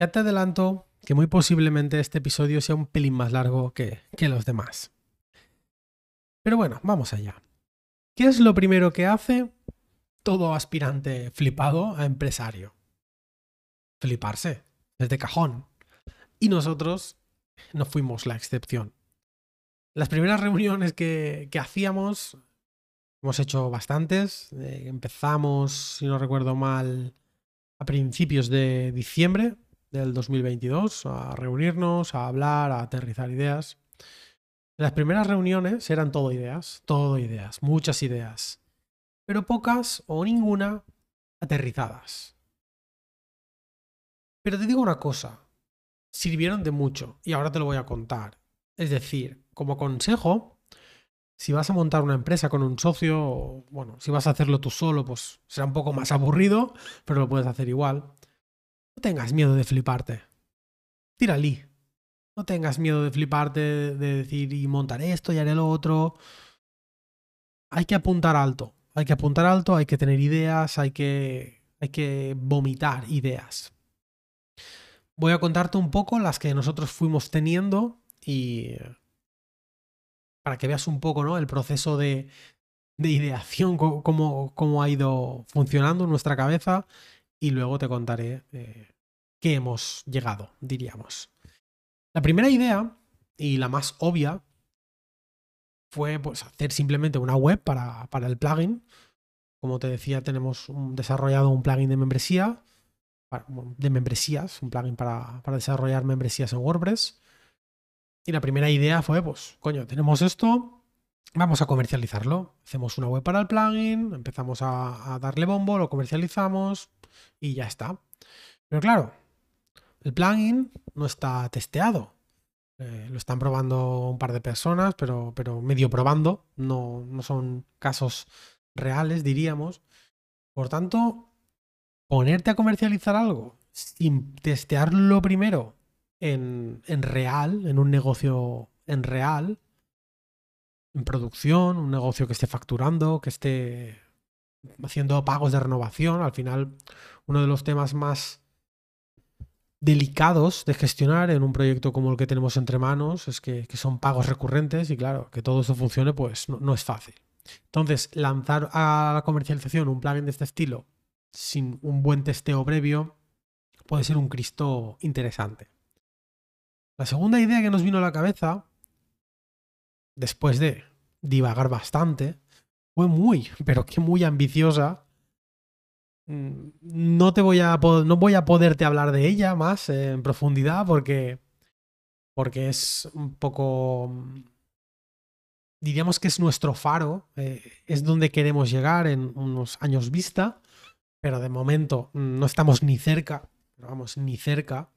Ya te adelanto que muy posiblemente este episodio sea un pelín más largo que, los demás. Pero bueno, vamos allá. ¿Qué es lo primero que hace todo aspirante flipado a empresario? Fliparse, desde cajón. Y nosotros no fuimos la excepción. Las primeras reuniones que, que hacíamos, hemos hecho bastantes. Eh, empezamos, si no recuerdo mal, a principios de diciembre del 2022 a reunirnos, a hablar, a aterrizar ideas. Las primeras reuniones eran todo ideas, todo ideas, muchas ideas, pero pocas o ninguna aterrizadas. Pero te digo una cosa, sirvieron de mucho y ahora te lo voy a contar. Es decir, como consejo, si vas a montar una empresa con un socio, bueno, si vas a hacerlo tú solo, pues será un poco más aburrido, pero lo puedes hacer igual. No tengas miedo de fliparte. Tírali. No tengas miedo de fliparte, de decir y montaré esto y haré lo otro. Hay que apuntar alto. Hay que apuntar alto, hay que tener ideas, hay que, hay que vomitar ideas. Voy a contarte un poco las que nosotros fuimos teniendo y para que veas un poco ¿no? el proceso de, de ideación, cómo, cómo, ha ido funcionando en nuestra cabeza y luego te contaré eh, qué hemos llegado, diríamos. La primera idea, y la más obvia, fue pues, hacer simplemente una web para, para el plugin. Como te decía, tenemos desarrollado un plugin de membresía, de membresías, un plugin para, para desarrollar membresías en WordPress. Y la primera idea fue, pues, coño, tenemos esto, vamos a comercializarlo. Hacemos una web para el plugin, empezamos a, darle bombo, lo comercializamos, y ya está. Pero claro, el plugin no está testeado. Eh, lo están probando un par de personas, pero, pero medio probando. No, no son casos reales, diríamos. Por tanto, ponerte a comercializar algo sin testearlo primero en, en real, en un negocio en real, en producción, un negocio que esté facturando, que esté haciendo pagos de renovación. Al final, uno de los temas más delicados de gestionar en un proyecto como el que tenemos entre manos es que, son pagos recurrentes y claro, que todo eso funcione pues no, es fácil. Entonces, lanzar a la comercialización un plugin de este estilo sin un buen testeo previo puede ser un Cristo interesante. La segunda idea que nos vino a la cabeza, después de divagar bastante, fue muy, pero que muy ambiciosa. Mm, no te voy a no voy a poderte hablar de ella más en profundidad porque porque es un poco diríamos que es nuestro faro, eh, es donde queremos llegar en unos años vista, pero de momento no estamos ni cerca, vamos, ni cerca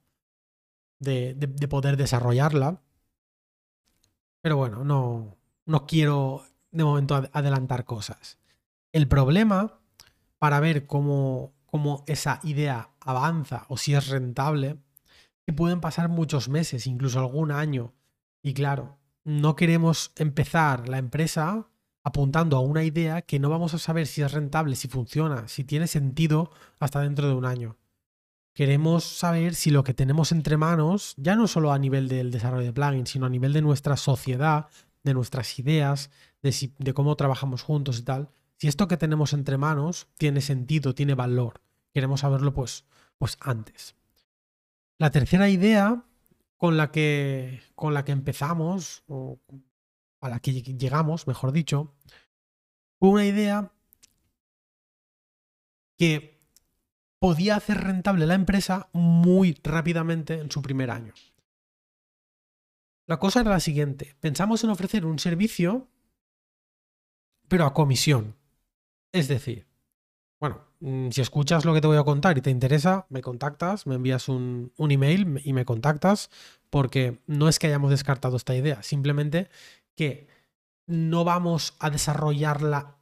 de, de poder desarrollarla. Pero bueno, no, no quiero de momento adelantar cosas. El problema para ver cómo, cómo esa idea avanza o si es rentable, que pueden pasar muchos meses, incluso algún año. Y claro, no queremos empezar la empresa apuntando a una idea que no vamos a saber si es rentable, si funciona, si tiene sentido hasta dentro de un año. Queremos saber si lo que tenemos entre manos, ya no solo a nivel del desarrollo de plugins, sino a nivel de nuestra sociedad, de nuestras ideas, de, cómo trabajamos juntos y tal, si esto que tenemos entre manos tiene sentido, tiene valor, queremos saberlo pues, pues antes. La tercera idea con la que, con la que empezamos, o a la que llegamos, mejor dicho, fue una idea que podía hacer rentable la empresa muy rápidamente en su primer año. La cosa era la siguiente, pensamos en ofrecer un servicio pero a comisión. Es decir, bueno, mm, si escuchas lo que te voy a contar y te interesa, me contactas, me envías un, email y me contactas, porque no es que hayamos descartado esta idea, simplemente que no vamos a desarrollarla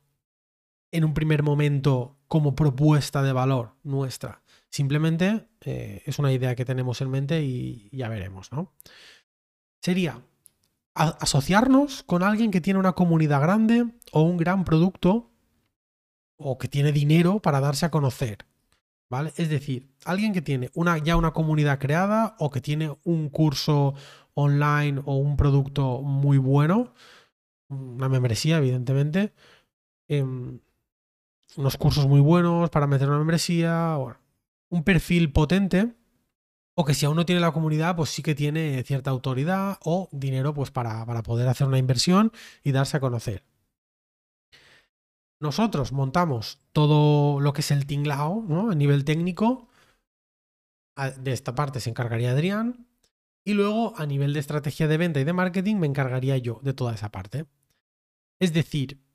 en un primer momento como propuesta de valor nuestra. Simplemente eh, es una idea que tenemos en mente y ya veremos, ¿no? Sería asociarnos con alguien que tiene una comunidad grande o un gran producto o que tiene dinero para darse a conocer. ¿Vale? Es decir, alguien que tiene una, ya una comunidad creada o que tiene un curso online o un producto muy bueno, una membresía, evidentemente, em, unos cursos muy buenos para meter una membresía, un perfil potente, o que si aún no tiene la comunidad, pues sí que tiene cierta autoridad o dinero pues para, para poder hacer una inversión y darse a conocer. Nosotros montamos todo lo que es el tinglao, ¿no? A nivel técnico. De esta parte se encargaría Adrián. Y luego, a nivel de estrategia de venta y de marketing, me encargaría yo de toda esa parte. Es decir,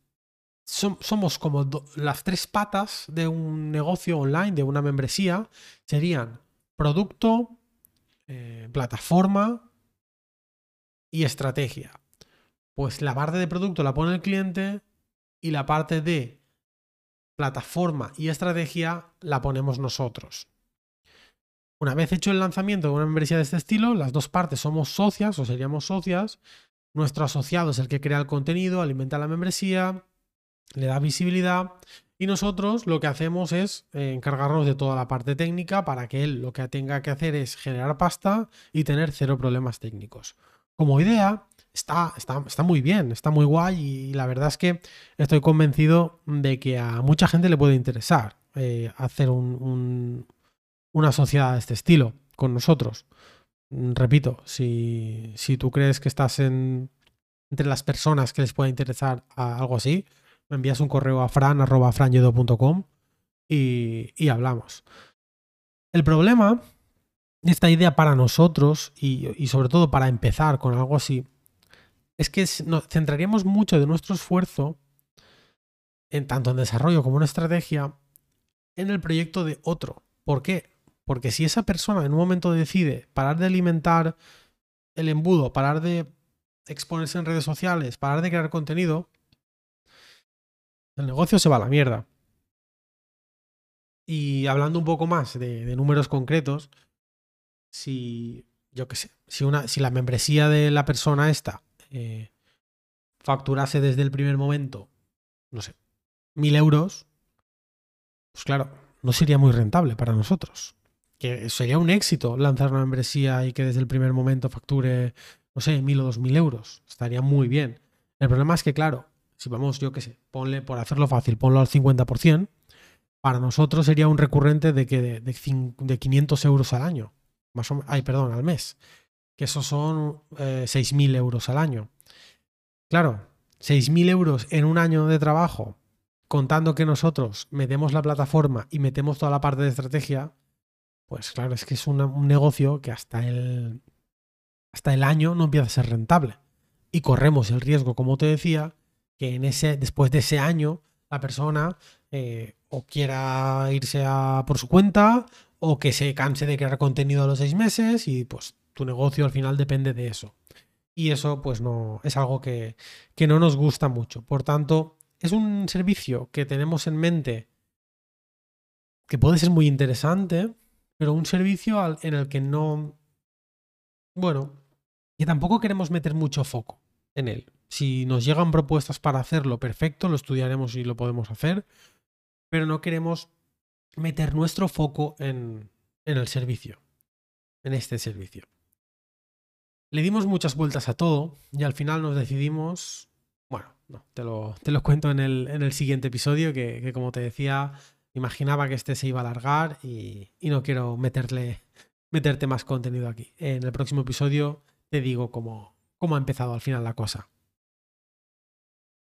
somos como las tres patas de un negocio online, de una membresía. Serían producto, eh, plataforma y estrategia. Pues la parte de producto la pone el cliente y la parte de plataforma y estrategia la ponemos nosotros. Una vez hecho el lanzamiento de una membresía de este estilo, las dos partes somos socias o seríamos socias. Nuestro asociado es el que crea el contenido, alimenta la membresía, le da visibilidad y nosotros lo que hacemos es eh, encargarnos de toda la parte técnica para que él lo que tenga que hacer es generar pasta y tener cero problemas técnicos. Como idea, está, está, está muy bien, está muy guay y la verdad es que estoy convencido de que a mucha gente le puede interesar eh, hacer una sociedad de este estilo con nosotros. Repito, si, tú crees que estás en, entre las personas que les pueda interesar algo así, me envías un correo a fran.franyedo.com y, y hablamos. El problema de esta idea para nosotros y, y, sobre todo para empezar con algo así es que nos centraríamos mucho de nuestro esfuerzo, en tanto en desarrollo como en estrategia, en el proyecto de otro. ¿Por qué? Porque si esa persona en un momento decide parar de alimentar el embudo, parar de exponerse en redes sociales, parar de crear contenido, el negocio se va a la mierda. Y hablando un poco más de, números concretos, si, yo qué sé, si, una, si la membresía de la persona esta eh, facturase desde el primer momento, no sé, mil euros, pues claro, no sería muy rentable para nosotros. Que sería un éxito lanzar una membresía y que desde el primer momento facture, no sé, mil o dos mil euros. Estaría muy bien. El problema es que, claro, si vamos, yo qué sé, ponle, por hacerlo fácil, ponlo al 50%, para nosotros sería un recurrente de, que de, de 500 euros al año. Más o, ay, perdón, al mes que esos son eh, 6.000 euros al año. Claro, 6.000 euros en un año de trabajo, contando que nosotros metemos la plataforma y metemos toda la parte de estrategia, pues claro, es que es un negocio que hasta el, hasta el año no empieza a ser rentable. Y corremos el riesgo, como te decía, que en ese, después de ese año la persona eh, o quiera irse por su cuenta o que se canse de crear contenido a los seis meses y pues tu negocio al final depende de eso. Y eso pues no es algo que, que no nos gusta mucho. Por tanto, es un servicio que tenemos en mente que puede ser muy interesante, pero un servicio en el que no, bueno, que tampoco queremos meter mucho foco en él. Si nos llegan propuestas para hacerlo, perfecto, lo estudiaremos y lo podemos hacer, pero no queremos meter nuestro foco en, el servicio, en este servicio. Le dimos muchas vueltas a todo y al final nos decidimos, bueno, no, te lo, cuento en el, en el siguiente episodio, que, como te decía, imaginaba que este se iba a alargar y, no quiero meterle, meterte más contenido aquí. En el próximo episodio te digo cómo ha empezado al final la cosa.